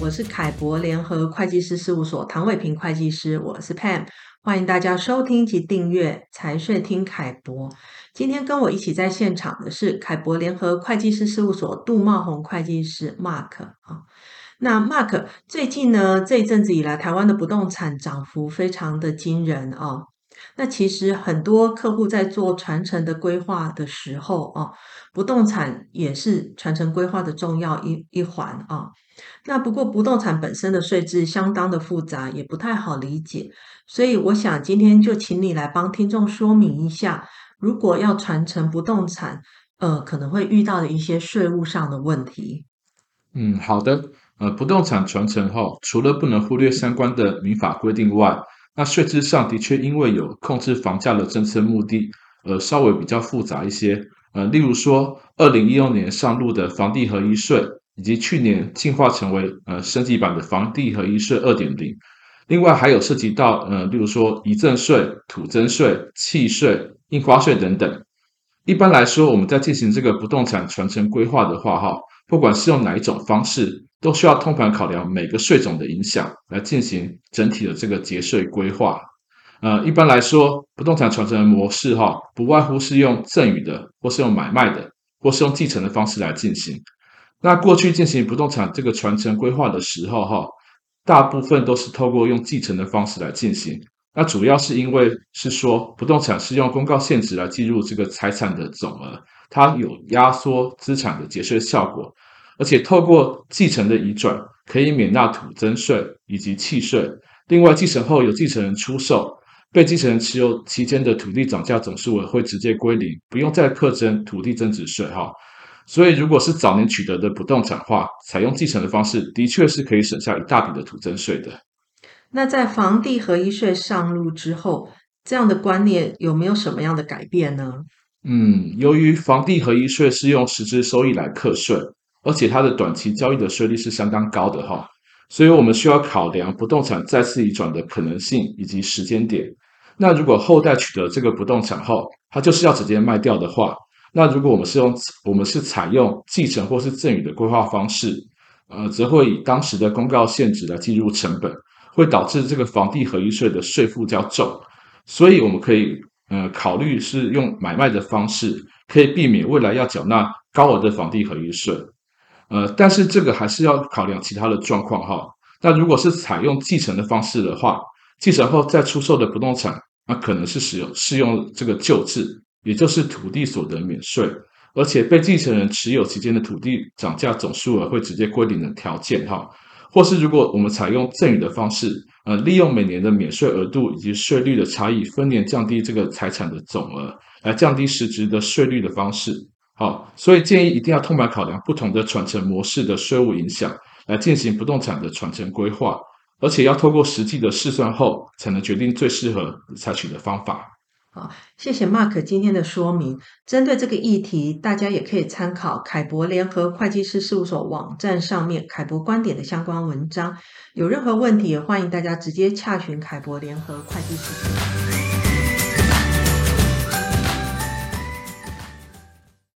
我是凯博联合会计师事务所唐伟平会计师，我是 Pam，欢迎大家收听及订阅财税听凯博。今天跟我一起在现场的是凯博联合会计师事务所杜茂宏会计师 Mark 啊。那 Mark 最近呢，这一阵子以来，台湾的不动产涨幅非常的惊人啊。那其实很多客户在做传承的规划的时候啊，不动产也是传承规划的重要一一环啊。那不过不动产本身的税制相当的复杂，也不太好理解，所以我想今天就请你来帮听众说明一下，如果要传承不动产，呃，可能会遇到的一些税务上的问题。嗯，好的。呃，不动产传承后，除了不能忽略相关的民法规定外，那税制上的确因为有控制房价的政策目的，呃，稍微比较复杂一些。呃，例如说，二零一六年上路的房地合一税。以及去年进化成为呃升级版的房地合一税二点零，另外还有涉及到呃，例如说遗赠税、土增税、契税、印花税等等。一般来说，我们在进行这个不动产传承规划的话，哈，不管是用哪一种方式，都需要通盘考量每个税种的影响，来进行整体的这个节税规划。呃，一般来说，不动产传承的模式哈，不外乎是用赠与的，或是用买卖的，或是用继承的方式来进行。那过去进行不动产这个传承规划的时候，哈，大部分都是透过用继承的方式来进行。那主要是因为是说不动产是用公告现值来计入这个财产的总额，它有压缩资产的节税效果，而且透过继承的移转可以免纳土增税以及契税。另外，继承后有继承人出售，被继承人持有期间的土地涨价总数额会直接归零，不用再课征土地增值税，哈。所以，如果是早年取得的不动产话，采用继承的方式，的确是可以省下一大笔的土增税的。那在房地合一税上路之后，这样的观念有没有什么样的改变呢？嗯，由于房地合一税是用实质收益来课税，而且它的短期交易的税率是相当高的哈，所以我们需要考量不动产再次移转的可能性以及时间点。那如果后代取得这个不动产后，他就是要直接卖掉的话。那如果我们是用我们是采用继承或是赠与的规划方式，呃，则会以当时的公告限值来计入成本，会导致这个房地合一税的税负较重。所以我们可以呃考虑是用买卖的方式，可以避免未来要缴纳高额的房地合一税。呃，但是这个还是要考量其他的状况哈。那如果是采用继承的方式的话，继承后再出售的不动产，那可能是使用适用这个旧制。也就是土地所得免税，而且被继承人持有期间的土地涨价总数额会直接归零的条件哈，或是如果我们采用赠与的方式，呃，利用每年的免税额度以及税率的差异，分年降低这个财产的总额，来降低实质的税率的方式，好，所以建议一定要通盘考量不同的传承模式的税务影响，来进行不动产的传承规划，而且要透过实际的试算后，才能决定最适合采取的方法。啊，谢谢 Mark 今天的说明。针对这个议题，大家也可以参考凯博联合会计师事务所网站上面凯博观点的相关文章。有任何问题，也欢迎大家直接洽询凯博联合会计师事务所。